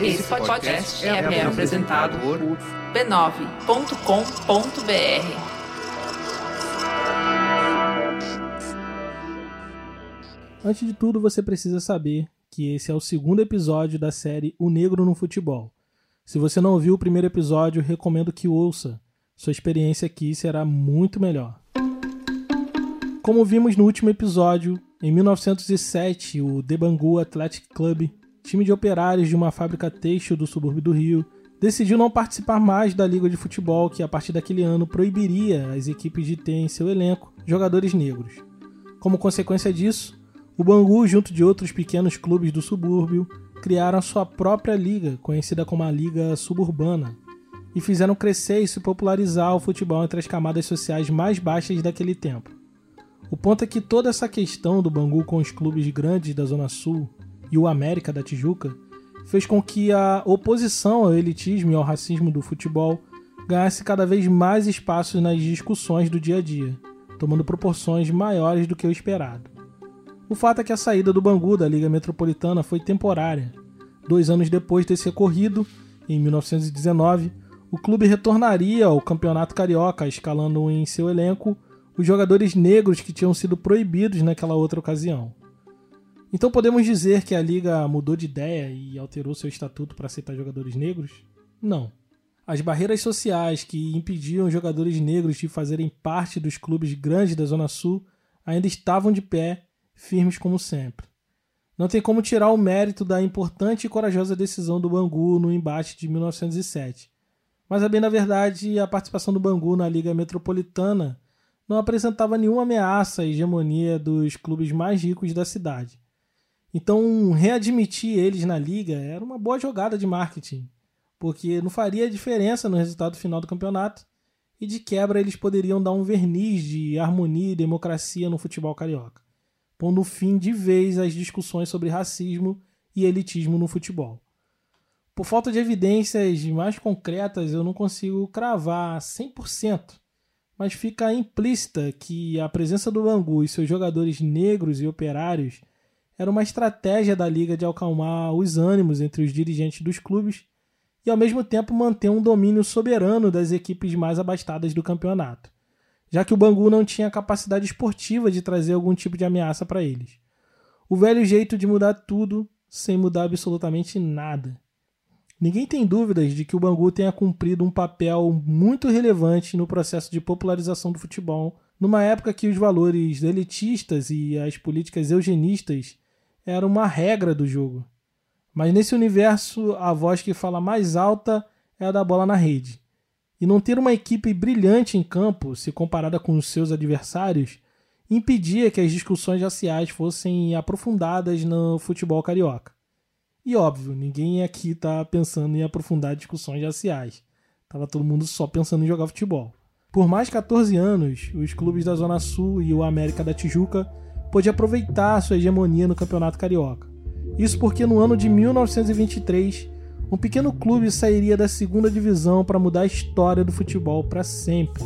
Esse podcast é, é apresentado por b9.com.br. Antes de tudo, você precisa saber que esse é o segundo episódio da série O Negro no Futebol. Se você não ouviu o primeiro episódio, recomendo que ouça. Sua experiência aqui será muito melhor. Como vimos no último episódio, em 1907, o Debangu Athletic Club, time de operários de uma fábrica têxtil do subúrbio do Rio, decidiu não participar mais da liga de futebol que a partir daquele ano proibiria as equipes de ter em seu elenco jogadores negros. Como consequência disso, o Bangu, junto de outros pequenos clubes do subúrbio, criaram sua própria liga, conhecida como a Liga Suburbana, e fizeram crescer e se popularizar o futebol entre as camadas sociais mais baixas daquele tempo. O ponto é que toda essa questão do Bangu com os clubes grandes da Zona Sul e o América da Tijuca fez com que a oposição ao elitismo e ao racismo do futebol ganhasse cada vez mais espaço nas discussões do dia a dia, tomando proporções maiores do que o esperado. O fato é que a saída do Bangu da Liga Metropolitana foi temporária. Dois anos depois desse ocorrido, em 1919, o clube retornaria ao Campeonato Carioca, escalando em seu elenco os jogadores negros que tinham sido proibidos naquela outra ocasião. Então podemos dizer que a liga mudou de ideia e alterou seu estatuto para aceitar jogadores negros? Não. As barreiras sociais que impediam jogadores negros de fazerem parte dos clubes grandes da Zona Sul ainda estavam de pé, firmes como sempre. Não tem como tirar o mérito da importante e corajosa decisão do Bangu no embate de 1907. Mas a bem na verdade, a participação do Bangu na Liga Metropolitana não apresentava nenhuma ameaça à hegemonia dos clubes mais ricos da cidade. Então, readmitir eles na liga era uma boa jogada de marketing, porque não faria diferença no resultado final do campeonato e de quebra eles poderiam dar um verniz de harmonia e democracia no futebol carioca, pondo fim de vez às discussões sobre racismo e elitismo no futebol. Por falta de evidências mais concretas, eu não consigo cravar 100% mas fica implícita que a presença do Bangu e seus jogadores negros e operários era uma estratégia da liga de acalmar os ânimos entre os dirigentes dos clubes e ao mesmo tempo manter um domínio soberano das equipes mais abastadas do campeonato, já que o Bangu não tinha capacidade esportiva de trazer algum tipo de ameaça para eles. O velho jeito de mudar tudo sem mudar absolutamente nada. Ninguém tem dúvidas de que o Bangu tenha cumprido um papel muito relevante no processo de popularização do futebol, numa época que os valores elitistas e as políticas eugenistas eram uma regra do jogo. Mas nesse universo, a voz que fala mais alta é a da bola na rede. E não ter uma equipe brilhante em campo, se comparada com os seus adversários, impedia que as discussões raciais fossem aprofundadas no futebol carioca. E óbvio, ninguém aqui tá pensando em aprofundar discussões raciais. Tava todo mundo só pensando em jogar futebol. Por mais 14 anos, os clubes da Zona Sul e o América da Tijuca pôde aproveitar sua hegemonia no Campeonato Carioca. Isso porque no ano de 1923, um pequeno clube sairia da segunda divisão para mudar a história do futebol para sempre.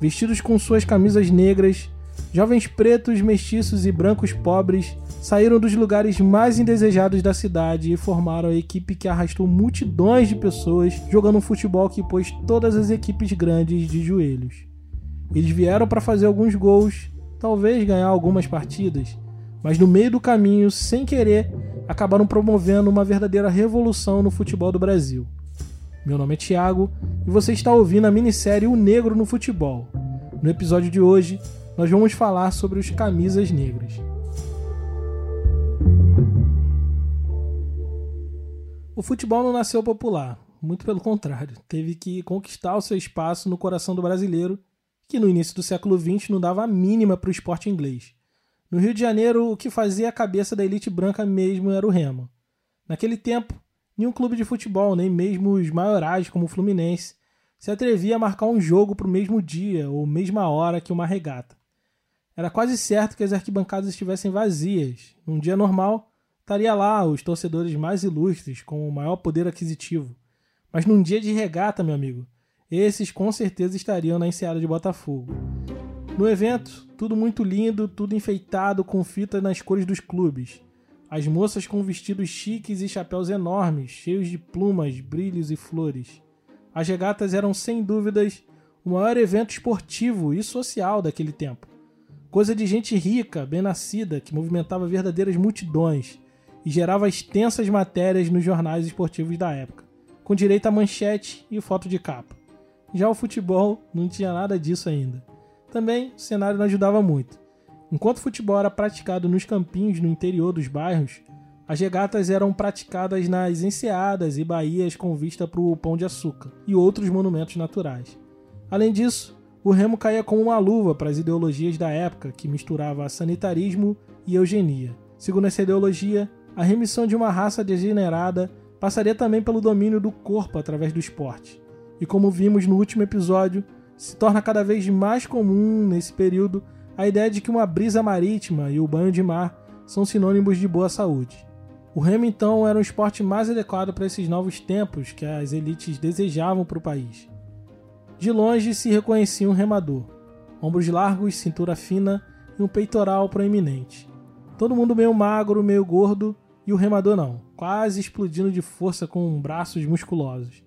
Vestidos com suas camisas negras, jovens pretos, mestiços e brancos pobres saíram dos lugares mais indesejados da cidade e formaram a equipe que arrastou multidões de pessoas jogando um futebol que pôs todas as equipes grandes de joelhos. Eles vieram para fazer alguns gols, talvez ganhar algumas partidas, mas no meio do caminho, sem querer, acabaram promovendo uma verdadeira revolução no futebol do Brasil. Meu nome é Thiago e você está ouvindo a minissérie O Negro no Futebol. No episódio de hoje, nós vamos falar sobre os camisas negras. O futebol não nasceu popular, muito pelo contrário, teve que conquistar o seu espaço no coração do brasileiro, que no início do século XX não dava a mínima para o esporte inglês. No Rio de Janeiro, o que fazia a cabeça da elite branca mesmo era o remo. Naquele tempo, nenhum clube de futebol, nem mesmo os maiorais como o Fluminense, se atrevia a marcar um jogo para o mesmo dia ou mesma hora que uma regata. Era quase certo que as arquibancadas estivessem vazias. Num dia normal, estaria lá os torcedores mais ilustres, com o maior poder aquisitivo. Mas num dia de regata, meu amigo, esses com certeza estariam na enseada de Botafogo. No evento, tudo muito lindo, tudo enfeitado com fitas nas cores dos clubes. as moças com vestidos chiques e chapéus enormes, cheios de plumas, brilhos e flores. As regatas eram sem dúvidas o maior evento esportivo e social daquele tempo. Coisa de gente rica, bem nascida, que movimentava verdadeiras multidões e gerava extensas matérias nos jornais esportivos da época, com direito a manchete e foto de capa. Já o futebol não tinha nada disso ainda. Também o cenário não ajudava muito. Enquanto o futebol era praticado nos campinhos no interior dos bairros, as regatas eram praticadas nas enseadas e baías com vista para o Pão de Açúcar e outros monumentos naturais. Além disso, o remo caía como uma luva para as ideologias da época, que misturava sanitarismo e eugenia. Segundo essa ideologia, a remissão de uma raça degenerada passaria também pelo domínio do corpo através do esporte. E como vimos no último episódio, se torna cada vez mais comum nesse período a ideia de que uma brisa marítima e o banho de mar são sinônimos de boa saúde. O remo então era um esporte mais adequado para esses novos tempos que as elites desejavam para o país. De longe se reconhecia um remador, ombros largos, cintura fina e um peitoral proeminente. Todo mundo meio magro, meio gordo, e o remador não, quase explodindo de força com braços musculosos.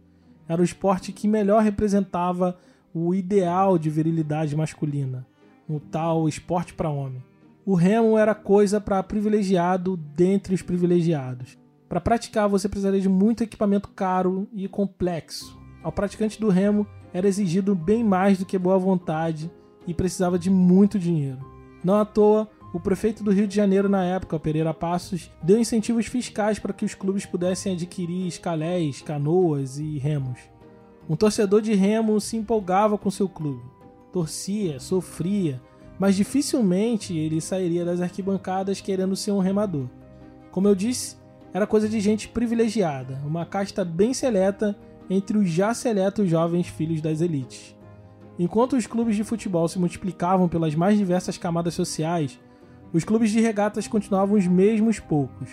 Era o esporte que melhor representava o ideal de virilidade masculina, o tal esporte para homem. O remo era coisa para privilegiado dentre os privilegiados. Para praticar, você precisaria de muito equipamento caro e complexo. Ao praticante do remo era exigido bem mais do que boa vontade e precisava de muito dinheiro. Não à toa, o prefeito do Rio de Janeiro na época, Pereira Passos, deu incentivos fiscais para que os clubes pudessem adquirir escalés, canoas e remos. Um torcedor de remo se empolgava com seu clube, torcia, sofria, mas dificilmente ele sairia das arquibancadas querendo ser um remador. Como eu disse, era coisa de gente privilegiada, uma casta bem seleta entre os já seletos jovens filhos das elites. Enquanto os clubes de futebol se multiplicavam pelas mais diversas camadas sociais, os clubes de regatas continuavam os mesmos poucos.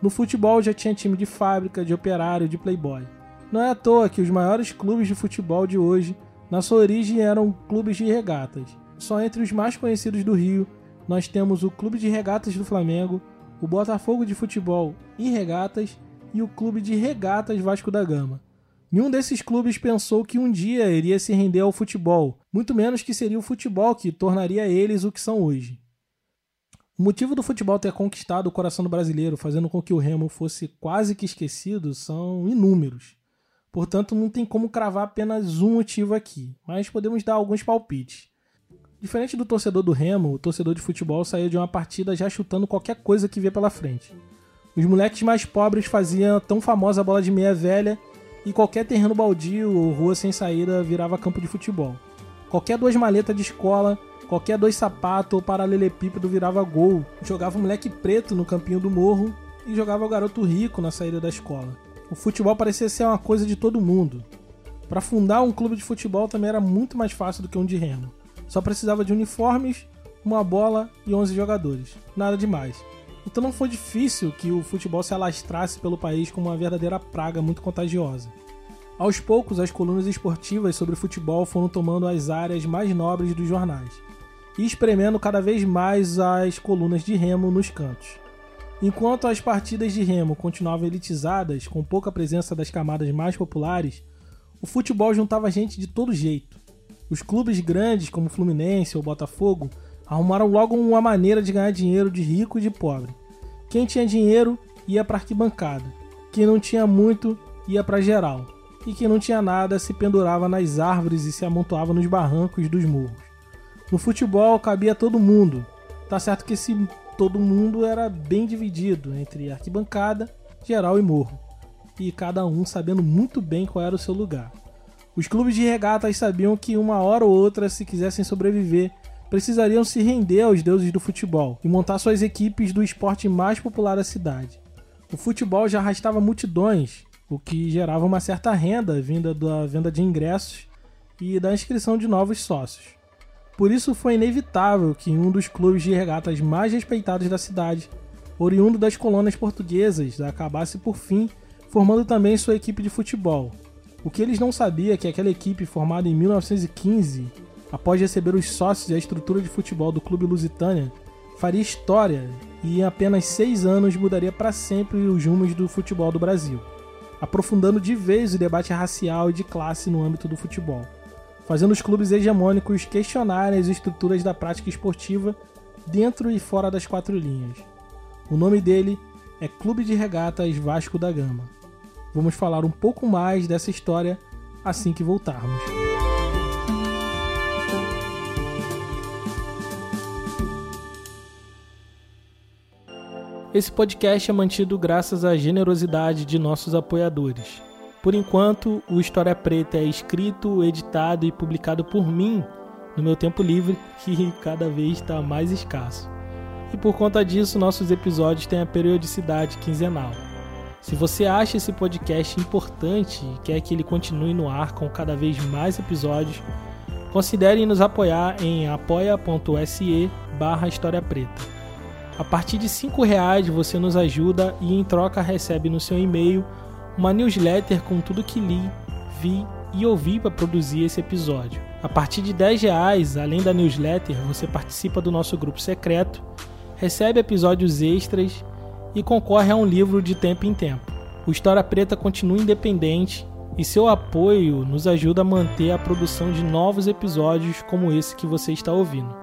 No futebol já tinha time de fábrica, de operário, de playboy. Não é à toa que os maiores clubes de futebol de hoje, na sua origem, eram clubes de regatas. Só entre os mais conhecidos do Rio, nós temos o Clube de Regatas do Flamengo, o Botafogo de Futebol e Regatas e o Clube de Regatas Vasco da Gama. Nenhum desses clubes pensou que um dia iria se render ao futebol, muito menos que seria o futebol que tornaria eles o que são hoje. O motivo do futebol ter conquistado o coração do brasileiro, fazendo com que o remo fosse quase que esquecido, são inúmeros. Portanto, não tem como cravar apenas um motivo aqui, mas podemos dar alguns palpites. Diferente do torcedor do remo, o torcedor de futebol saía de uma partida já chutando qualquer coisa que via pela frente. Os moleques mais pobres faziam a tão famosa bola de meia velha e qualquer terreno baldio ou rua sem saída virava campo de futebol. Qualquer duas maletas de escola Qualquer dois sapatos ou paralelepípedo virava gol. Jogava o moleque preto no campinho do morro e jogava o garoto rico na saída da escola. O futebol parecia ser uma coisa de todo mundo. Para fundar um clube de futebol também era muito mais fácil do que um de remo. Só precisava de uniformes, uma bola e 11 jogadores. Nada demais. Então não foi difícil que o futebol se alastrasse pelo país como uma verdadeira praga muito contagiosa. Aos poucos, as colunas esportivas sobre futebol foram tomando as áreas mais nobres dos jornais e espremendo cada vez mais as colunas de remo nos cantos. Enquanto as partidas de remo continuavam elitizadas, com pouca presença das camadas mais populares, o futebol juntava gente de todo jeito. Os clubes grandes, como Fluminense ou Botafogo, arrumaram logo uma maneira de ganhar dinheiro de rico e de pobre. Quem tinha dinheiro ia para arquibancada, quem não tinha muito ia para geral, e quem não tinha nada se pendurava nas árvores e se amontoava nos barrancos dos morros. No futebol cabia todo mundo. Tá certo que esse todo mundo era bem dividido entre arquibancada, geral e morro, e cada um sabendo muito bem qual era o seu lugar. Os clubes de regatas sabiam que uma hora ou outra, se quisessem sobreviver, precisariam se render aos deuses do futebol e montar suas equipes do esporte mais popular da cidade. O futebol já arrastava multidões, o que gerava uma certa renda vinda da venda de ingressos e da inscrição de novos sócios. Por isso foi inevitável que um dos clubes de regatas mais respeitados da cidade, oriundo das colônias portuguesas, acabasse por fim formando também sua equipe de futebol. O que eles não sabiam é que aquela equipe formada em 1915, após receber os sócios e a estrutura de futebol do Clube Lusitânia, faria história e em apenas seis anos mudaria para sempre os rumos do futebol do Brasil, aprofundando de vez o debate racial e de classe no âmbito do futebol, fazendo os clubes hegemônicos questionarem as estruturas da prática esportiva dentro e fora das quatro linhas. O nome dele é Clube de Regatas Vasco da Gama. Vamos falar um pouco mais dessa história assim que voltarmos. Esse podcast é mantido graças à generosidade de nossos apoiadores. Por enquanto, o História Preta é escrito, editado e publicado por mim no meu tempo livre, que cada vez está mais escasso. E por conta disso, nossos episódios têm a periodicidade quinzenal. Se você acha esse podcast importante e quer que ele continue no ar com cada vez mais episódios, considere nos apoiar em apoia.se barra História Preta. A partir de R$ reais você nos ajuda e em troca recebe no seu e-mail uma newsletter com tudo que li, vi e ouvi para produzir esse episódio. A partir de R$ reais, além da newsletter, você participa do nosso grupo secreto, recebe episódios extras e concorre a um livro de tempo em tempo. O História Preta continua independente e seu apoio nos ajuda a manter a produção de novos episódios como esse que você está ouvindo.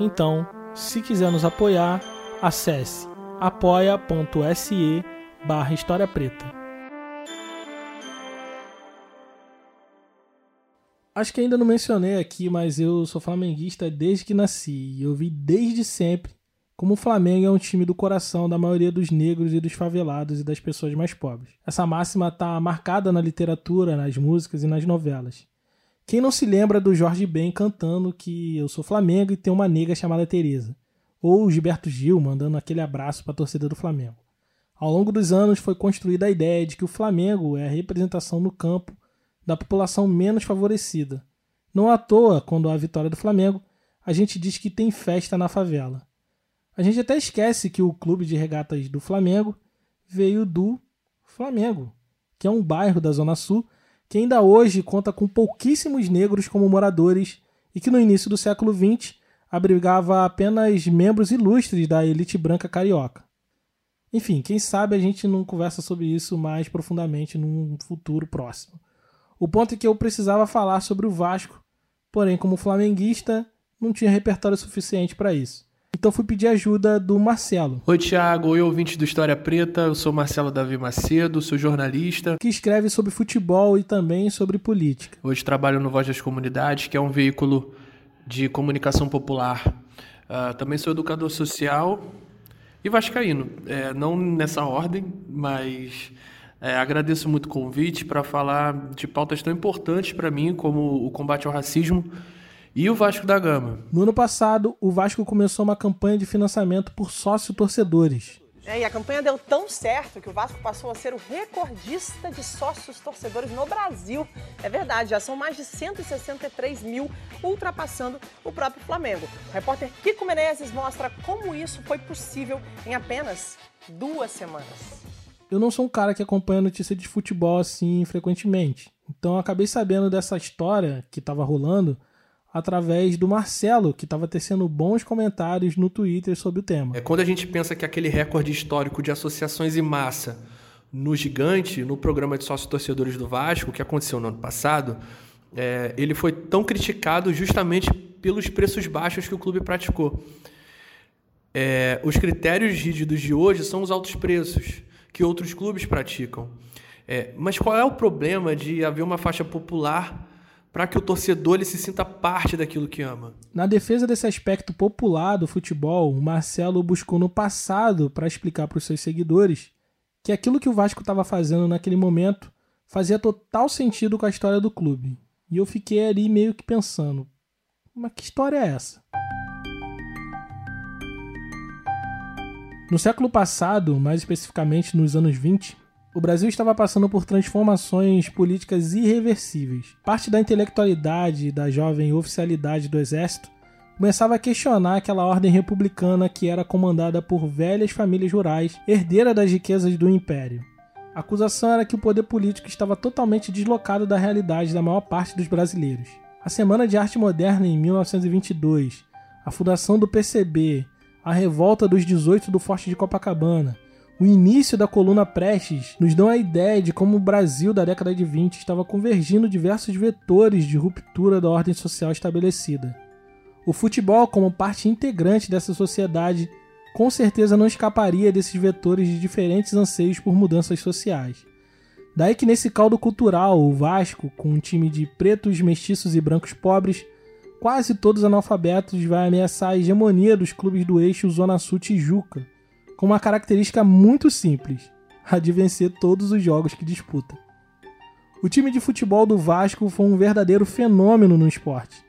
Então, se quiser nos apoiar, acesse apoia.se barra História Preta. Acho que ainda não mencionei aqui, mas eu sou flamenguista desde que nasci. Eu vi desde sempre como o Flamengo é um time do coração da maioria dos negros e dos favelados e das pessoas mais pobres. Essa máxima está marcada na literatura, nas músicas e nas novelas. Quem não se lembra do Jorge Ben cantando que eu sou Flamengo e tem uma nega chamada Teresa? ou Gilberto Gil mandando aquele abraço para a torcida do Flamengo. Ao longo dos anos foi construída a ideia de que o Flamengo é a representação no campo da população menos favorecida. Não à toa, quando há a vitória do Flamengo, a gente diz que tem festa na favela. A gente até esquece que o clube de regatas do Flamengo veio do Flamengo, que é um bairro da Zona Sul que ainda hoje conta com pouquíssimos negros como moradores e que no início do século XX abrigava apenas membros ilustres da elite branca carioca. Enfim, quem sabe a gente não conversa sobre isso mais profundamente num futuro próximo. O ponto é que eu precisava falar sobre o Vasco, porém, como flamenguista, não tinha repertório suficiente para isso. Então fui pedir ajuda do Marcelo. Oi, Thiago. Oi, ouvinte do História Preta. Eu sou Marcelo Davi Macedo, sou jornalista. Que escreve sobre futebol e também sobre política. Hoje trabalho no Voz das Comunidades, que é um veículo de comunicação popular. Uh, também sou educador social e vascaíno. É, não nessa ordem, mas é, agradeço muito o convite para falar de pautas tão importantes para mim como o combate ao racismo e o Vasco da Gama. No ano passado, o Vasco começou uma campanha de financiamento por sócio-torcedores. É, e a campanha deu tão certo que o Vasco passou a ser o recordista de sócios torcedores no Brasil. É verdade, já são mais de 163 mil, ultrapassando o próprio Flamengo. O repórter Kiko Menezes mostra como isso foi possível em apenas duas semanas. Eu não sou um cara que acompanha notícia de futebol assim frequentemente. Então eu acabei sabendo dessa história que estava rolando através do Marcelo, que estava tecendo bons comentários no Twitter sobre o tema. É quando a gente pensa que aquele recorde histórico de associações em massa no Gigante, no programa de sócios torcedores do Vasco, que aconteceu no ano passado, é, ele foi tão criticado justamente pelos preços baixos que o clube praticou. É, os critérios rígidos de hoje são os altos preços que outros clubes praticam. É, mas qual é o problema de haver uma faixa popular para que o torcedor ele se sinta parte daquilo que ama. Na defesa desse aspecto popular do futebol, o Marcelo buscou no passado para explicar para os seus seguidores que aquilo que o Vasco estava fazendo naquele momento fazia total sentido com a história do clube. E eu fiquei ali meio que pensando, mas que história é essa? No século passado, mais especificamente nos anos 20, o Brasil estava passando por transformações políticas irreversíveis. Parte da intelectualidade da jovem oficialidade do exército começava a questionar aquela ordem republicana que era comandada por velhas famílias rurais, herdeira das riquezas do império. A acusação era que o poder político estava totalmente deslocado da realidade da maior parte dos brasileiros. A Semana de Arte Moderna em 1922, a fundação do PCB, a revolta dos 18 do Forte de Copacabana, o início da coluna Prestes nos dão a ideia de como o Brasil da década de 20 estava convergindo diversos vetores de ruptura da ordem social estabelecida. O futebol, como parte integrante dessa sociedade, com certeza não escaparia desses vetores de diferentes anseios por mudanças sociais. Daí que nesse caldo cultural, o Vasco, com um time de pretos, mestiços e brancos pobres, quase todos analfabetos, vai ameaçar a hegemonia dos clubes do eixo Zona Sul Tijuca, com uma característica muito simples: a de vencer todos os jogos que disputa. O time de futebol do Vasco foi um verdadeiro fenômeno no esporte.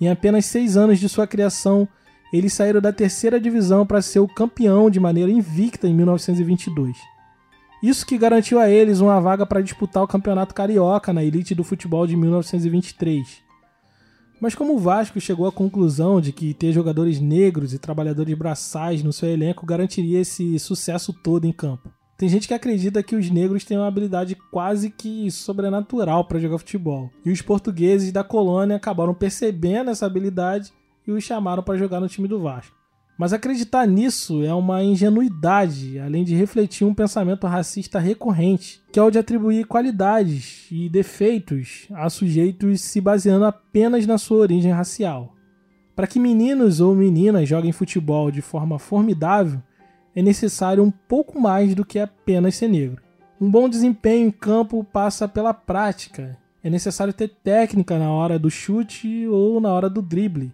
Em apenas seis anos de sua criação, eles saíram da terceira divisão para ser o campeão de maneira invicta em 1922. Isso que garantiu a eles uma vaga para disputar o Campeonato Carioca na elite do futebol de 1923. Mas como o Vasco chegou à conclusão de que ter jogadores negros e trabalhadores braçais no seu elenco garantiria esse sucesso todo em campo? Tem gente que acredita que os negros têm uma habilidade quase que sobrenatural para jogar futebol. E os portugueses da colônia acabaram percebendo essa habilidade e os chamaram para jogar no time do Vasco. Mas acreditar nisso é uma ingenuidade, além de refletir um pensamento racista recorrente, que é o de atribuir qualidades e defeitos a sujeitos se baseando apenas na sua origem racial. Para que meninos ou meninas joguem futebol de forma formidável, é necessário um pouco mais do que apenas ser negro. Um bom desempenho em campo passa pela prática. É necessário ter técnica na hora do chute ou na hora do drible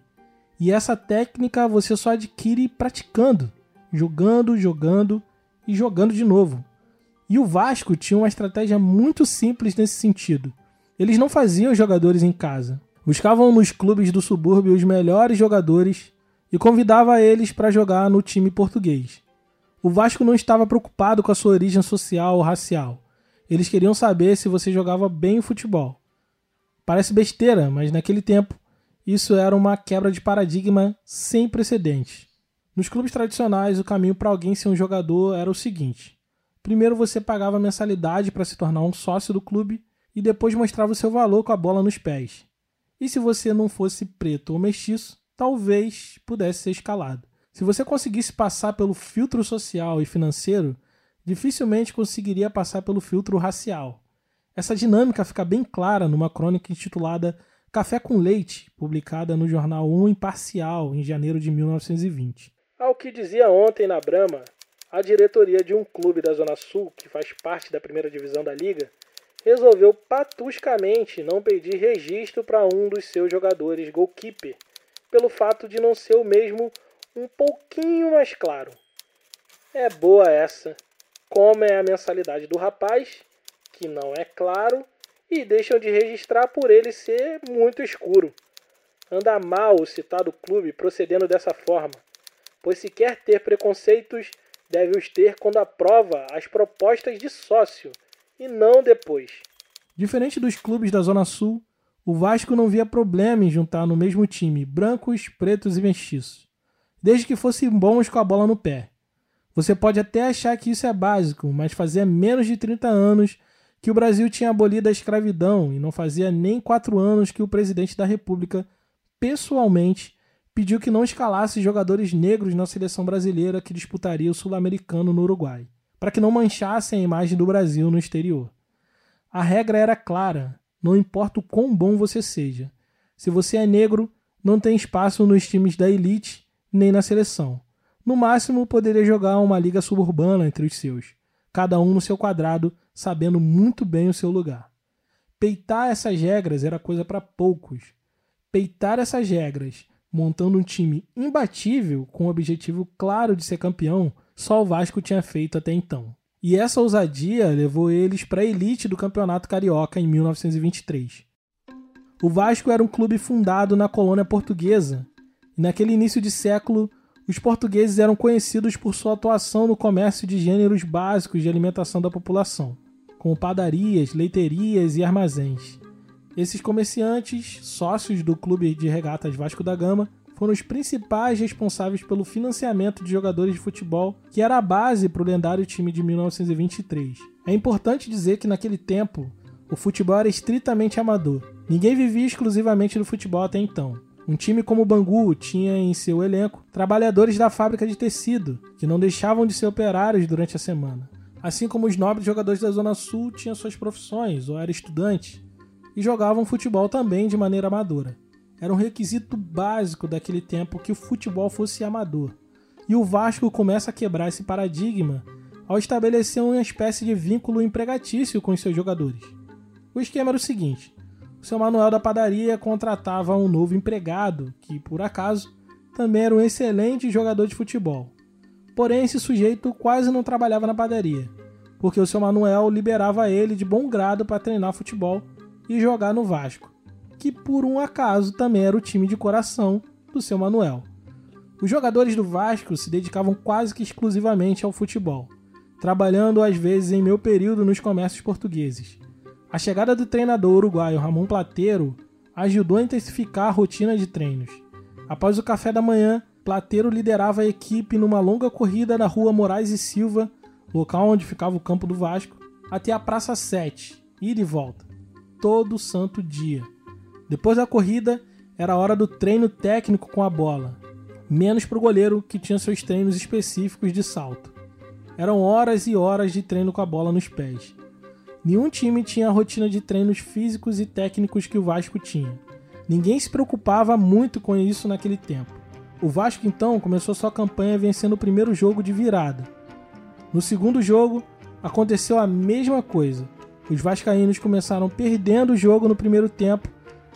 e essa técnica você só adquire praticando, jogando, jogando e jogando de novo. E o Vasco tinha uma estratégia muito simples nesse sentido. Eles não faziam jogadores em casa. Buscavam nos clubes do subúrbio os melhores jogadores e convidava eles para jogar no time português. O Vasco não estava preocupado com a sua origem social ou racial. Eles queriam saber se você jogava bem o futebol. Parece besteira, mas naquele tempo isso era uma quebra de paradigma sem precedentes. Nos clubes tradicionais, o caminho para alguém ser um jogador era o seguinte: primeiro você pagava mensalidade para se tornar um sócio do clube e depois mostrava o seu valor com a bola nos pés. E se você não fosse preto ou mestiço, talvez pudesse ser escalado. Se você conseguisse passar pelo filtro social e financeiro, dificilmente conseguiria passar pelo filtro racial. Essa dinâmica fica bem clara numa crônica intitulada Café com Leite, publicada no jornal 1 Imparcial, em janeiro de 1920. Ao que dizia ontem na Brama, a diretoria de um clube da Zona Sul, que faz parte da primeira divisão da liga, resolveu patuscamente não pedir registro para um dos seus jogadores goalkeeper, pelo fato de não ser o mesmo um pouquinho mais claro. É boa essa. Como é a mensalidade do rapaz, que não é claro, e deixam de registrar por ele ser muito escuro. Anda mal o citado clube procedendo dessa forma, pois se quer ter preconceitos, deve os ter quando aprova as propostas de sócio e não depois. Diferente dos clubes da Zona Sul, o Vasco não via problema em juntar no mesmo time brancos, pretos e mestiços, desde que fossem bons com a bola no pé. Você pode até achar que isso é básico, mas fazia menos de 30 anos que o Brasil tinha abolido a escravidão e não fazia nem quatro anos que o presidente da República, pessoalmente, pediu que não escalasse jogadores negros na seleção brasileira que disputaria o Sul-Americano no Uruguai, para que não manchassem a imagem do Brasil no exterior. A regra era clara: não importa o quão bom você seja. Se você é negro, não tem espaço nos times da elite nem na seleção. No máximo, poderia jogar uma liga suburbana entre os seus, cada um no seu quadrado sabendo muito bem o seu lugar. Peitar essas regras era coisa para poucos. Peitar essas regras, montando um time imbatível com o objetivo claro de ser campeão, só o Vasco tinha feito até então. E essa ousadia levou eles para a elite do Campeonato Carioca em 1923. O Vasco era um clube fundado na colônia portuguesa, e naquele início de século, os portugueses eram conhecidos por sua atuação no comércio de gêneros básicos de alimentação da população como padarias, leiterias e armazéns. Esses comerciantes, sócios do Clube de Regatas Vasco da Gama, foram os principais responsáveis pelo financiamento de jogadores de futebol, que era a base para o lendário time de 1923. É importante dizer que naquele tempo, o futebol era estritamente amador. Ninguém vivia exclusivamente do futebol até então. Um time como o Bangu tinha em seu elenco trabalhadores da fábrica de tecido, que não deixavam de ser operários durante a semana. Assim como os nobres jogadores da Zona Sul tinham suas profissões ou eram estudantes e jogavam futebol também de maneira amadora. Era um requisito básico daquele tempo que o futebol fosse amador. E o Vasco começa a quebrar esse paradigma ao estabelecer uma espécie de vínculo empregatício com os seus jogadores. O esquema era o seguinte: o seu Manuel da padaria contratava um novo empregado, que por acaso também era um excelente jogador de futebol. Porém, esse sujeito quase não trabalhava na padaria, porque o seu Manuel liberava ele de bom grado para treinar futebol e jogar no Vasco, que por um acaso também era o time de coração do seu Manuel. Os jogadores do Vasco se dedicavam quase que exclusivamente ao futebol, trabalhando às vezes em meu período nos comércios portugueses. A chegada do treinador uruguaio Ramon Plateiro ajudou a intensificar a rotina de treinos. Após o café da manhã, Plateiro liderava a equipe numa longa corrida da rua Moraes e Silva, local onde ficava o campo do Vasco, até a Praça 7, ida e volta, todo santo dia. Depois da corrida, era hora do treino técnico com a bola, menos para o goleiro que tinha seus treinos específicos de salto. Eram horas e horas de treino com a bola nos pés. Nenhum time tinha a rotina de treinos físicos e técnicos que o Vasco tinha. Ninguém se preocupava muito com isso naquele tempo. O Vasco então começou sua campanha vencendo o primeiro jogo de virada. No segundo jogo, aconteceu a mesma coisa. Os vascaínos começaram perdendo o jogo no primeiro tempo,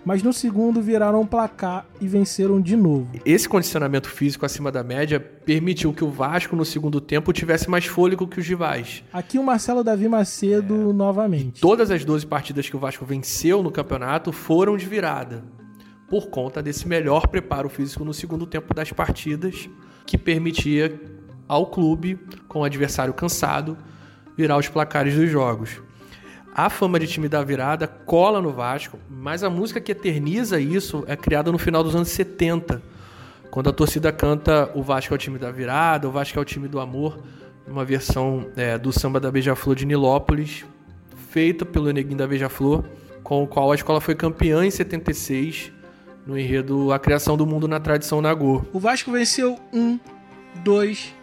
mas no segundo viraram um placar e venceram de novo. Esse condicionamento físico acima da média permitiu que o Vasco no segundo tempo tivesse mais fôlego que os rivais. Aqui o Marcelo Davi Macedo é... novamente. Todas as 12 partidas que o Vasco venceu no campeonato foram de virada por conta desse melhor preparo físico no segundo tempo das partidas, que permitia ao clube, com o adversário cansado, virar os placares dos jogos. A fama de time da virada cola no Vasco, mas a música que eterniza isso é criada no final dos anos 70, quando a torcida canta O Vasco é o time da virada, O Vasco é o time do amor, uma versão é, do samba da Beija-Flor de Nilópolis, feita pelo Neguinho da Beija-Flor, com o qual a escola foi campeã em 76 no enredo A Criação do Mundo na Tradição Nagô. O Vasco venceu um, dois,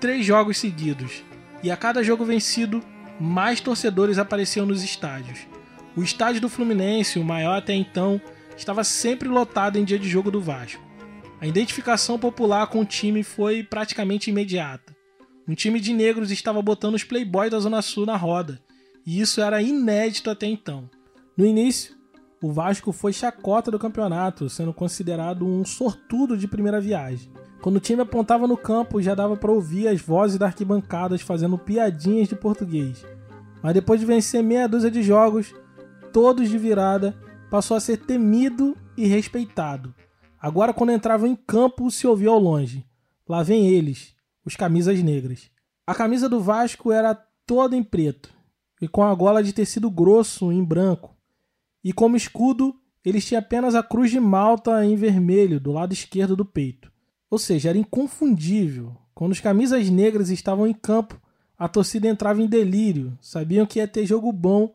três jogos seguidos. E a cada jogo vencido, mais torcedores apareciam nos estádios. O estádio do Fluminense, o maior até então, estava sempre lotado em dia de jogo do Vasco. A identificação popular com o time foi praticamente imediata. Um time de negros estava botando os playboys da Zona Sul na roda, e isso era inédito até então. No início, o Vasco foi chacota do campeonato, sendo considerado um sortudo de primeira viagem. Quando o time apontava no campo, já dava para ouvir as vozes das arquibancadas fazendo piadinhas de português. Mas depois de vencer meia dúzia de jogos, todos de virada, passou a ser temido e respeitado. Agora, quando entrava em campo, se ouvia ao longe: lá vem eles, os camisas negras. A camisa do Vasco era toda em preto e com a gola de tecido grosso em branco e como escudo eles tinham apenas a cruz de Malta em vermelho do lado esquerdo do peito. Ou seja, era inconfundível. Quando os camisas negras estavam em campo, a torcida entrava em delírio. Sabiam que ia ter jogo bom,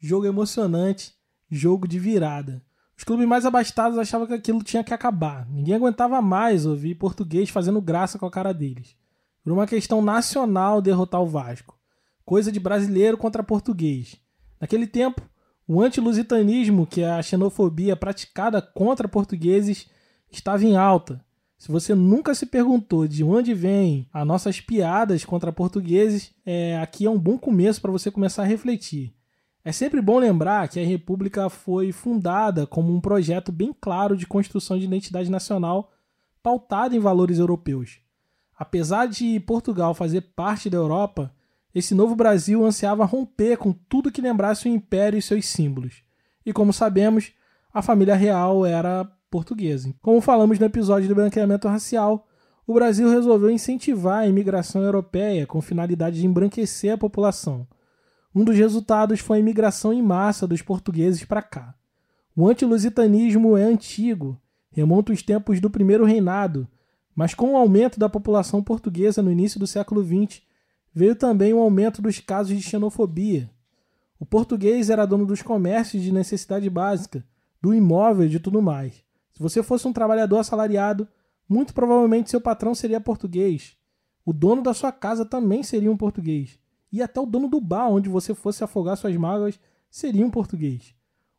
jogo emocionante, jogo de virada. Os clubes mais abastados achavam que aquilo tinha que acabar. Ninguém aguentava mais ouvir português fazendo graça com a cara deles. Por uma questão nacional derrotar o Vasco. Coisa de brasileiro contra português. Naquele tempo, o antilusitanismo, que é a xenofobia praticada contra portugueses, estava em alta. Se você nunca se perguntou de onde vêm as nossas piadas contra portugueses, é, aqui é um bom começo para você começar a refletir. É sempre bom lembrar que a República foi fundada como um projeto bem claro de construção de identidade nacional pautado em valores europeus. Apesar de Portugal fazer parte da Europa, esse novo Brasil ansiava romper com tudo que lembrasse o império e seus símbolos. E como sabemos, a família real era portuguesa. Como falamos no episódio do branqueamento racial, o Brasil resolveu incentivar a imigração europeia com finalidade de embranquecer a população. Um dos resultados foi a imigração em massa dos portugueses para cá. O antilusitanismo é antigo, remonta os tempos do primeiro reinado, mas com o aumento da população portuguesa no início do século XX, veio também o aumento dos casos de xenofobia. O português era dono dos comércios de necessidade básica, do imóvel e de tudo mais. Se você fosse um trabalhador assalariado, muito provavelmente seu patrão seria português. O dono da sua casa também seria um português. E até o dono do bar onde você fosse afogar suas mágoas seria um português.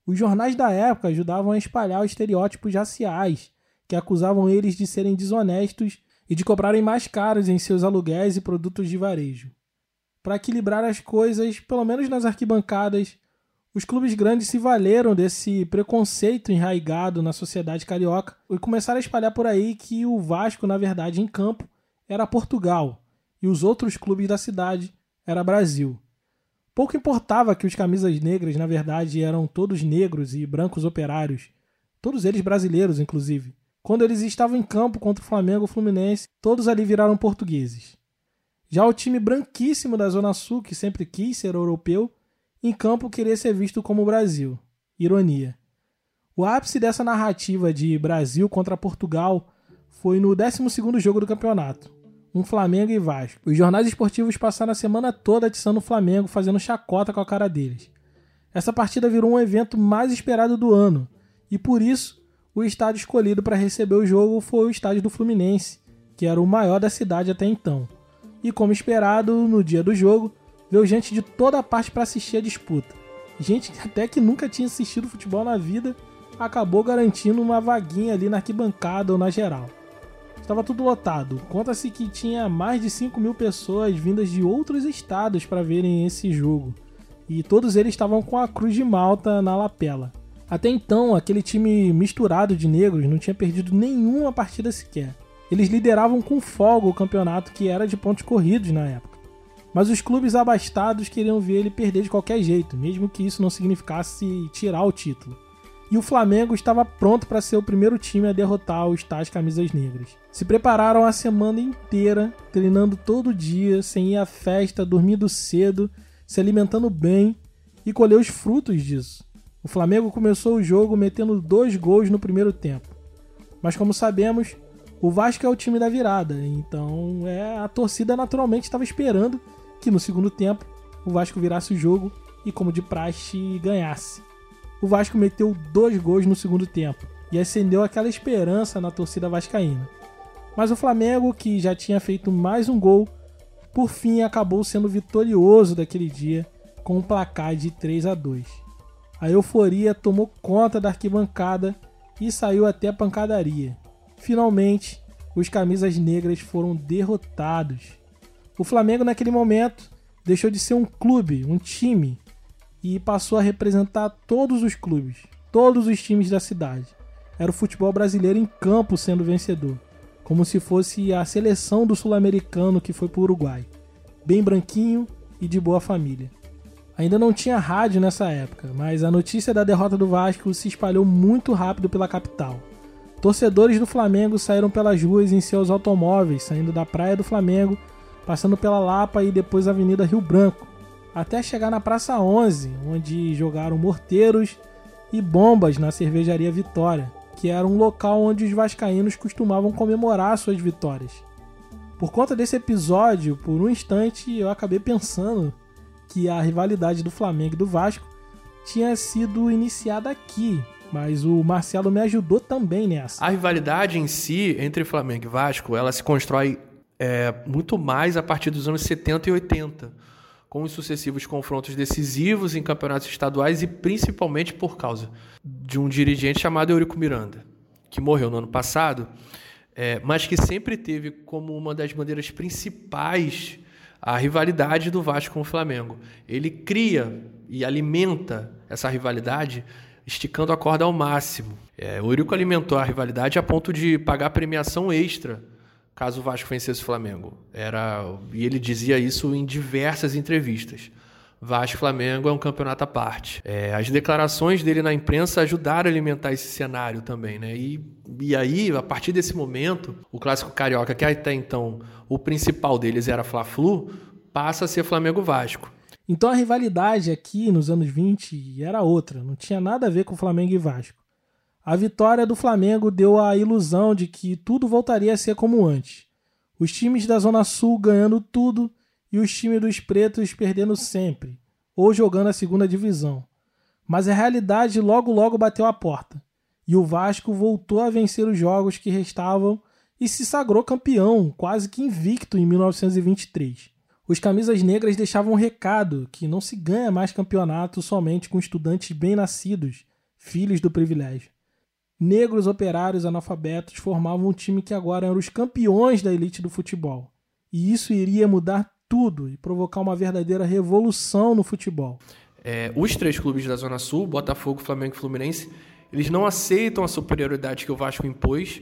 Os jornais da época ajudavam a espalhar os estereótipos raciais, que acusavam eles de serem desonestos e de cobrarem mais caros em seus aluguéis e produtos de varejo. Para equilibrar as coisas, pelo menos nas arquibancadas, os clubes grandes se valeram desse preconceito enraigado na sociedade carioca e começaram a espalhar por aí que o Vasco, na verdade, em campo, era Portugal e os outros clubes da cidade era Brasil. Pouco importava que os camisas negras, na verdade, eram todos negros e brancos operários, todos eles brasileiros, inclusive. Quando eles estavam em campo contra o Flamengo e o Fluminense, todos ali viraram portugueses. Já o time branquíssimo da Zona Sul, que sempre quis ser europeu, em campo queria ser visto como o Brasil. Ironia. O ápice dessa narrativa de Brasil contra Portugal foi no 12º jogo do campeonato, um Flamengo e Vasco. Os jornais esportivos passaram a semana toda atiçando o Flamengo, fazendo chacota com a cara deles. Essa partida virou um evento mais esperado do ano, e por isso o estádio escolhido para receber o jogo foi o estádio do Fluminense, que era o maior da cidade até então. E como esperado, no dia do jogo, veio gente de toda parte para assistir a disputa. Gente até que nunca tinha assistido futebol na vida acabou garantindo uma vaguinha ali na arquibancada ou na geral. Estava tudo lotado. Conta-se que tinha mais de 5 mil pessoas vindas de outros estados para verem esse jogo. E todos eles estavam com a Cruz de Malta na lapela. Até então, aquele time misturado de negros não tinha perdido nenhuma partida sequer. Eles lideravam com folga o campeonato que era de pontos corridos na época. Mas os clubes abastados queriam ver ele perder de qualquer jeito, mesmo que isso não significasse tirar o título. E o Flamengo estava pronto para ser o primeiro time a derrotar os tais camisas negras. Se prepararam a semana inteira, treinando todo dia, sem ir à festa, dormindo cedo, se alimentando bem e colher os frutos disso. O Flamengo começou o jogo metendo dois gols no primeiro tempo. Mas como sabemos, o Vasco é o time da virada, então é, a torcida naturalmente estava esperando que no segundo tempo o Vasco virasse o jogo e, como de praxe, ganhasse. O Vasco meteu dois gols no segundo tempo e acendeu aquela esperança na torcida vascaína. Mas o Flamengo, que já tinha feito mais um gol, por fim acabou sendo vitorioso daquele dia com um placar de 3 a 2. A euforia tomou conta da arquibancada e saiu até a pancadaria. Finalmente, os camisas negras foram derrotados o Flamengo, naquele momento, deixou de ser um clube, um time, e passou a representar todos os clubes, todos os times da cidade. Era o futebol brasileiro em campo sendo vencedor, como se fosse a seleção do sul-americano que foi para o Uruguai. Bem branquinho e de boa família. Ainda não tinha rádio nessa época, mas a notícia da derrota do Vasco se espalhou muito rápido pela capital. Torcedores do Flamengo saíram pelas ruas em seus automóveis, saindo da praia do Flamengo passando pela Lapa e depois Avenida Rio Branco, até chegar na Praça 11, onde jogaram morteiros e bombas na cervejaria Vitória, que era um local onde os vascaínos costumavam comemorar suas vitórias. Por conta desse episódio, por um instante eu acabei pensando que a rivalidade do Flamengo e do Vasco tinha sido iniciada aqui, mas o Marcelo me ajudou também nessa. A rivalidade em si entre Flamengo e Vasco, ela se constrói é, muito mais a partir dos anos 70 e 80, com os sucessivos confrontos decisivos em campeonatos estaduais e principalmente por causa de um dirigente chamado Eurico Miranda, que morreu no ano passado, é, mas que sempre teve como uma das bandeiras principais a rivalidade do Vasco com o Flamengo. Ele cria e alimenta essa rivalidade esticando a corda ao máximo. É, o Eurico alimentou a rivalidade a ponto de pagar premiação extra caso o Vasco vencesse o Flamengo. Era, e ele dizia isso em diversas entrevistas. Vasco Flamengo é um campeonato à parte. É, as declarações dele na imprensa ajudaram a alimentar esse cenário também, né? E, e aí, a partir desse momento, o clássico carioca, que até então o principal deles era Fla-Flu, passa a ser Flamengo Vasco. Então a rivalidade aqui nos anos 20 era outra, não tinha nada a ver com Flamengo e Vasco. A vitória do Flamengo deu a ilusão de que tudo voltaria a ser como antes. Os times da Zona Sul ganhando tudo e os times dos pretos perdendo sempre, ou jogando a segunda divisão. Mas a realidade logo logo bateu a porta. e o Vasco voltou a vencer os jogos que restavam e se sagrou campeão, quase que invicto em 1923. Os camisas negras deixavam um recado que não se ganha mais campeonato somente com estudantes bem-nascidos, filhos do privilégio. Negros operários analfabetos formavam um time que agora eram os campeões da elite do futebol. E isso iria mudar tudo e provocar uma verdadeira revolução no futebol. É, os três clubes da Zona Sul, Botafogo, Flamengo e Fluminense, eles não aceitam a superioridade que o Vasco impôs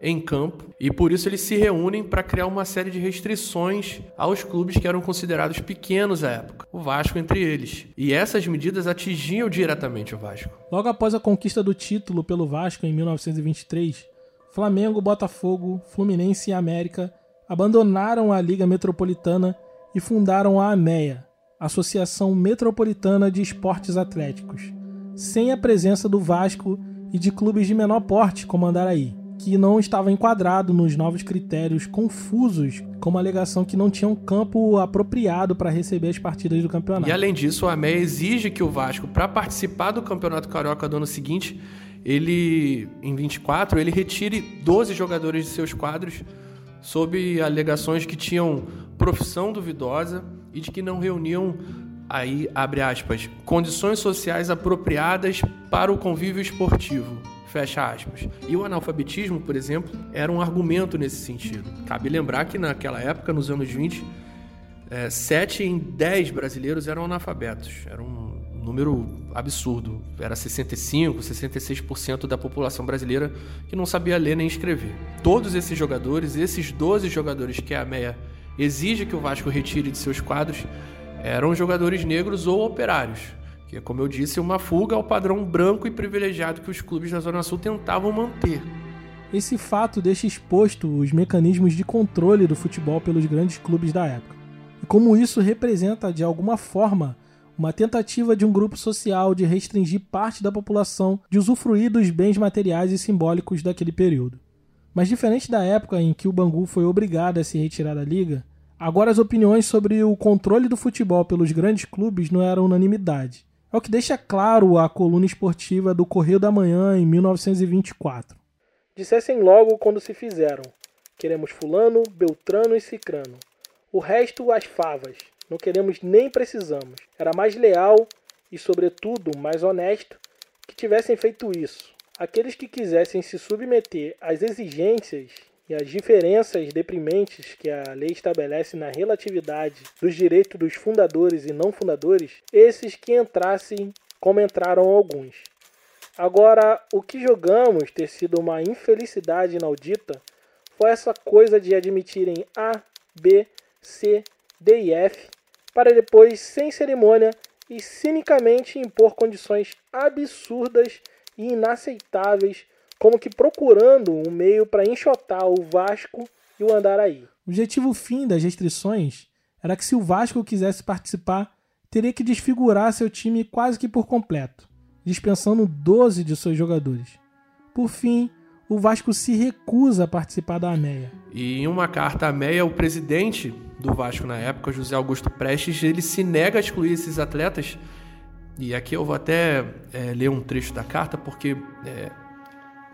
em campo e por isso eles se reúnem para criar uma série de restrições aos clubes que eram considerados pequenos à época, o Vasco entre eles. E essas medidas atingiam diretamente o Vasco. Logo após a conquista do título pelo Vasco em 1923, Flamengo, Botafogo, Fluminense e América abandonaram a Liga Metropolitana e fundaram a AMEA, Associação Metropolitana de Esportes Atléticos sem a presença do Vasco e de clubes de menor porte, como Andaraí, que não estava enquadrado nos novos critérios confusos, como a alegação que não tinha um campo apropriado para receber as partidas do campeonato. E além disso, a AMEA exige que o Vasco, para participar do Campeonato Carioca do ano seguinte, ele, em 24, ele retire 12 jogadores de seus quadros sob alegações que tinham profissão duvidosa e de que não reuniam aí abre aspas, condições sociais apropriadas para o convívio esportivo. Fecha aspas. E o analfabetismo, por exemplo, era um argumento nesse sentido. Cabe lembrar que naquela época, nos anos 20, é, 7 em 10 brasileiros eram analfabetos. Era um número absurdo. Era 65, 66% da população brasileira que não sabia ler nem escrever. Todos esses jogadores, esses 12 jogadores que a MEA exige que o Vasco retire de seus quadros, eram jogadores negros ou operários, que é, como eu disse, uma fuga ao padrão branco e privilegiado que os clubes da Zona Sul tentavam manter. Esse fato deixa exposto os mecanismos de controle do futebol pelos grandes clubes da época. E como isso representa, de alguma forma, uma tentativa de um grupo social de restringir parte da população de usufruir dos bens materiais e simbólicos daquele período. Mas diferente da época em que o Bangu foi obrigado a se retirar da liga, Agora, as opiniões sobre o controle do futebol pelos grandes clubes não eram unanimidade. É o que deixa claro a coluna esportiva do Correio da Manhã em 1924. Dissessem logo quando se fizeram: queremos Fulano, Beltrano e Cicrano. O resto, as favas. Não queremos nem precisamos. Era mais leal e, sobretudo, mais honesto que tivessem feito isso. Aqueles que quisessem se submeter às exigências e as diferenças deprimentes que a lei estabelece na relatividade dos direitos dos fundadores e não fundadores, esses que entrassem como entraram alguns. Agora, o que jogamos ter sido uma infelicidade inaudita foi essa coisa de admitirem A, B, C, D e F para depois, sem cerimônia e cinicamente impor condições absurdas e inaceitáveis como que procurando um meio para enxotar o Vasco e o Andaraí. O objetivo fim das restrições era que se o Vasco quisesse participar, teria que desfigurar seu time quase que por completo, dispensando 12 de seus jogadores. Por fim, o Vasco se recusa a participar da AMEA. E em uma carta à AMEA, o presidente do Vasco na época, José Augusto Prestes, ele se nega a excluir esses atletas. E aqui eu vou até é, ler um trecho da carta, porque é,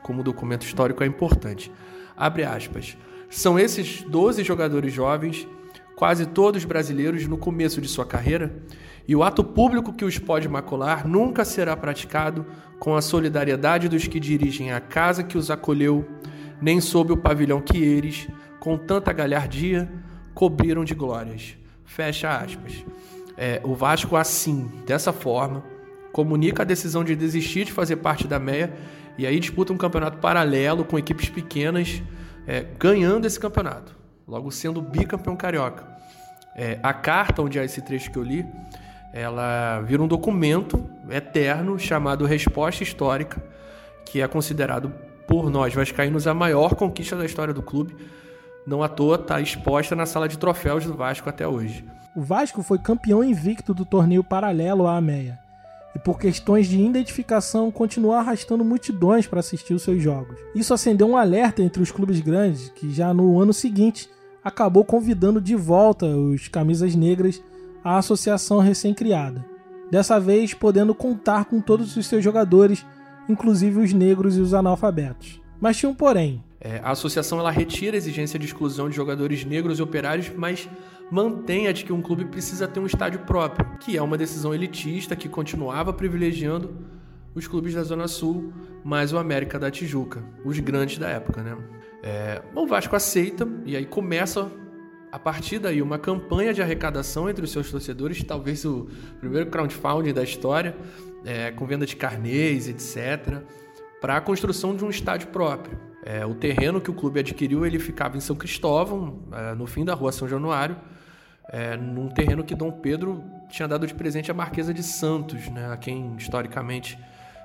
como documento histórico é importante. Abre aspas. São esses 12 jogadores jovens, quase todos brasileiros no começo de sua carreira, e o ato público que os pode macular nunca será praticado com a solidariedade dos que dirigem a casa que os acolheu, nem sob o pavilhão que eles, com tanta galhardia, cobriram de glórias. Fecha aspas. É, o Vasco, assim, dessa forma, comunica a decisão de desistir de fazer parte da MEA e aí disputa um campeonato paralelo com equipes pequenas, é, ganhando esse campeonato, logo sendo bicampeão carioca. É, a carta onde há esse trecho que eu li, ela vira um documento eterno chamado Resposta Histórica, que é considerado por nós vascaínos a maior conquista da história do clube. Não à toa está exposta na sala de troféus do Vasco até hoje. O Vasco foi campeão invicto do torneio paralelo à AMEA e por questões de identificação continuar arrastando multidões para assistir os seus jogos. Isso acendeu um alerta entre os clubes grandes, que já no ano seguinte acabou convidando de volta os camisas negras à associação recém-criada. Dessa vez podendo contar com todos os seus jogadores inclusive os negros e os analfabetos. Mas tinha um porém. É, a associação ela retira a exigência de exclusão de jogadores negros e operários, mas mantém a de que um clube precisa ter um estádio próprio, que é uma decisão elitista que continuava privilegiando os clubes da Zona Sul, mais o América da Tijuca, os grandes da época, né? É, o Vasco aceita e aí começa a partir daí uma campanha de arrecadação entre os seus torcedores, talvez o primeiro crowdfunding da história, é, com venda de carnês, etc., para a construção de um estádio próprio. É, o terreno que o clube adquiriu ele ficava em São Cristóvão, é, no fim da rua São Januário, é, num terreno que Dom Pedro tinha dado de presente à Marquesa de Santos, né, a quem historicamente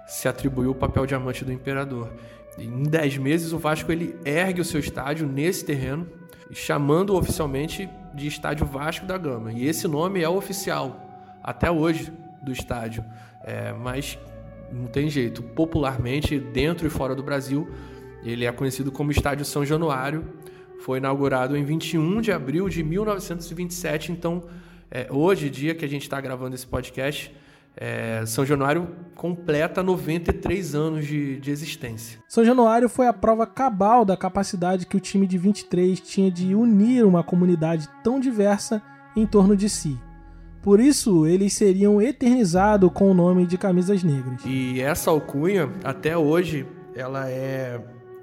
se atribuiu o papel diamante do imperador. Em 10 meses, o Vasco ele ergue o seu estádio nesse terreno, chamando oficialmente de Estádio Vasco da Gama. E esse nome é oficial até hoje do estádio, é, mas não tem jeito. Popularmente, dentro e fora do Brasil, ele é conhecido como Estádio São Januário. Foi inaugurado em 21 de abril de 1927. Então, é, hoje, dia que a gente está gravando esse podcast, é, São Januário completa 93 anos de, de existência. São Januário foi a prova cabal da capacidade que o time de 23 tinha de unir uma comunidade tão diversa em torno de si. Por isso, eles seriam eternizados com o nome de Camisas Negras. E essa alcunha, até hoje, ela é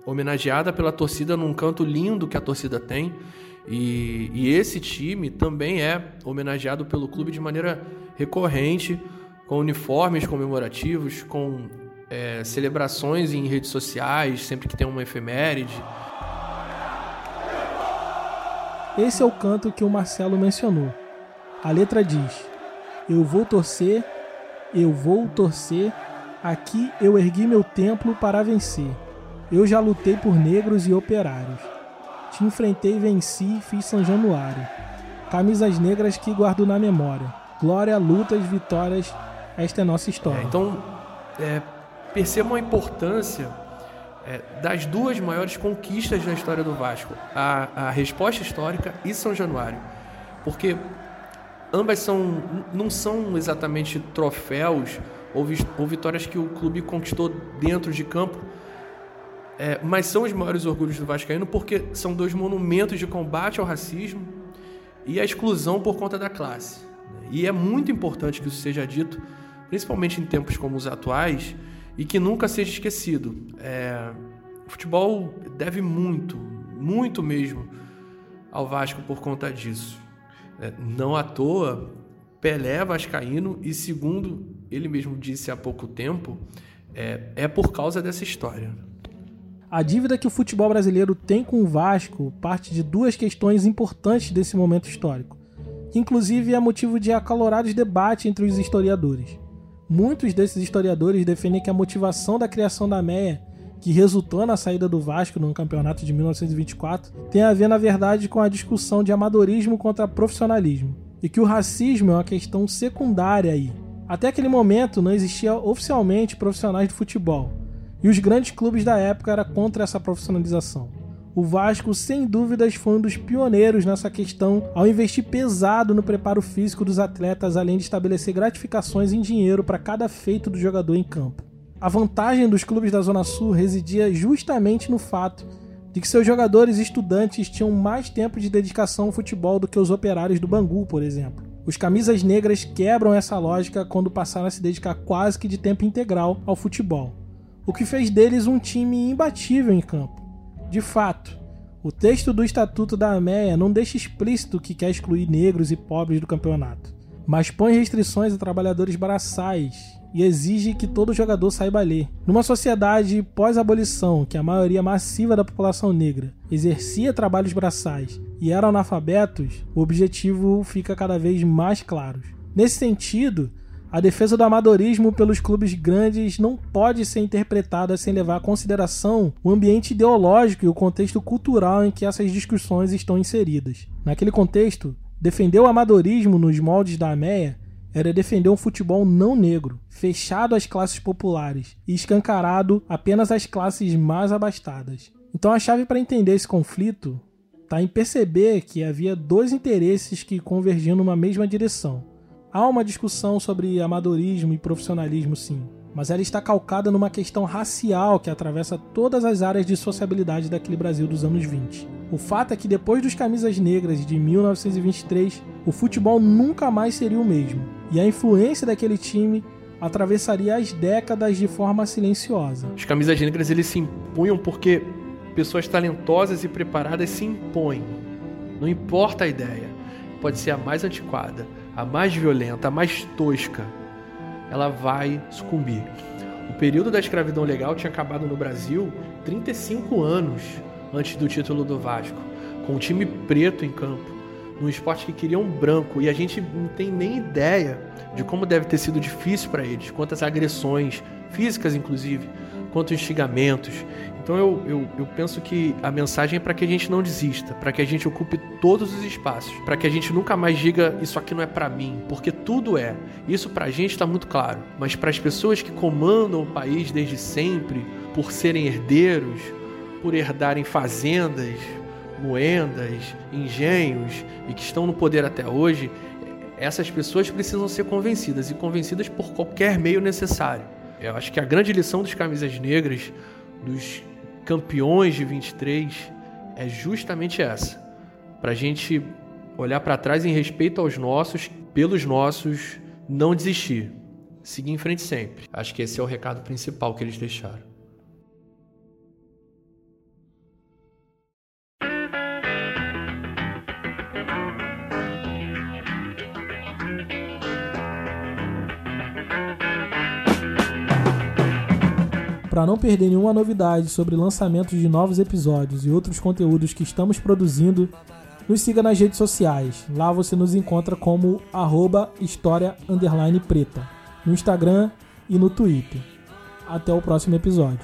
homenageada pela torcida num canto lindo que a torcida tem. E, e esse time também é homenageado pelo clube de maneira recorrente com uniformes comemorativos, com é, celebrações em redes sociais, sempre que tem uma efeméride. Esse é o canto que o Marcelo mencionou. A letra diz: Eu vou torcer, eu vou torcer, aqui eu ergui meu templo para vencer. Eu já lutei por negros e operários. Te enfrentei, venci, fiz São Januário. Camisas negras que guardo na memória. Glória, lutas, vitórias, esta é nossa história. É, então, é, percebam a importância é, das duas maiores conquistas da história do Vasco: a, a resposta histórica e São Januário. Porque ambas são, não são exatamente troféus ou vitórias que o clube conquistou dentro de campo, é, mas são os maiores orgulhos do Vascaíno porque são dois monumentos de combate ao racismo e à exclusão por conta da classe. E é muito importante que isso seja dito principalmente em tempos como os atuais, e que nunca seja esquecido. É, o futebol deve muito, muito mesmo ao Vasco por conta disso. É, não à toa, Pelé vascaíno e segundo ele mesmo disse há pouco tempo, é, é por causa dessa história. A dívida que o futebol brasileiro tem com o Vasco parte de duas questões importantes desse momento histórico, que inclusive é motivo de acalorados debates entre os historiadores. Muitos desses historiadores defendem que a motivação da criação da MEA, que resultou na saída do Vasco no campeonato de 1924, tem a ver, na verdade, com a discussão de amadorismo contra profissionalismo, e que o racismo é uma questão secundária aí. Até aquele momento não existia oficialmente profissionais de futebol, e os grandes clubes da época eram contra essa profissionalização o Vasco, sem dúvidas, foi um dos pioneiros nessa questão ao investir pesado no preparo físico dos atletas, além de estabelecer gratificações em dinheiro para cada feito do jogador em campo. A vantagem dos clubes da Zona Sul residia justamente no fato de que seus jogadores estudantes tinham mais tempo de dedicação ao futebol do que os operários do Bangu, por exemplo. Os camisas negras quebram essa lógica quando passaram a se dedicar quase que de tempo integral ao futebol, o que fez deles um time imbatível em campo. De fato, o texto do Estatuto da AMEA não deixa explícito que quer excluir negros e pobres do campeonato, mas põe restrições a trabalhadores braçais e exige que todo jogador saiba ler. Numa sociedade pós-abolição, que a maioria massiva da população negra exercia trabalhos braçais e eram analfabetos, o objetivo fica cada vez mais claro. Nesse sentido, a defesa do amadorismo pelos clubes grandes não pode ser interpretada sem levar em consideração o ambiente ideológico e o contexto cultural em que essas discussões estão inseridas. Naquele contexto, defender o amadorismo nos moldes da AMEA era defender um futebol não negro, fechado às classes populares e escancarado apenas às classes mais abastadas. Então a chave para entender esse conflito está em perceber que havia dois interesses que convergiam numa mesma direção Há uma discussão sobre amadorismo e profissionalismo, sim, mas ela está calcada numa questão racial que atravessa todas as áreas de sociabilidade daquele Brasil dos anos 20. O fato é que depois dos Camisas Negras de 1923, o futebol nunca mais seria o mesmo, e a influência daquele time atravessaria as décadas de forma silenciosa. Os Camisas Negras eles se impunham porque pessoas talentosas e preparadas se impõem. Não importa a ideia, pode ser a mais antiquada, a mais violenta, a mais tosca, ela vai sucumbir. O período da escravidão legal tinha acabado no Brasil 35 anos antes do título do Vasco, com um time preto em campo, num esporte que queria um branco, e a gente não tem nem ideia de como deve ter sido difícil para eles, quantas agressões, físicas inclusive, quantos instigamentos. Então eu, eu, eu penso que a mensagem é para que a gente não desista, para que a gente ocupe todos os espaços, para que a gente nunca mais diga isso aqui não é para mim, porque tudo é. Isso para a gente está muito claro, mas para as pessoas que comandam o país desde sempre, por serem herdeiros, por herdarem fazendas, moendas, engenhos e que estão no poder até hoje, essas pessoas precisam ser convencidas e convencidas por qualquer meio necessário. Eu acho que a grande lição dos camisas negras, dos campeões de 23 é justamente essa. Para a gente olhar para trás em respeito aos nossos, pelos nossos, não desistir. Seguir em frente sempre. Acho que esse é o recado principal que eles deixaram. Para não perder nenhuma novidade sobre lançamentos de novos episódios e outros conteúdos que estamos produzindo, nos siga nas redes sociais. Lá você nos encontra como arroba história preta, no Instagram e no Twitter. Até o próximo episódio.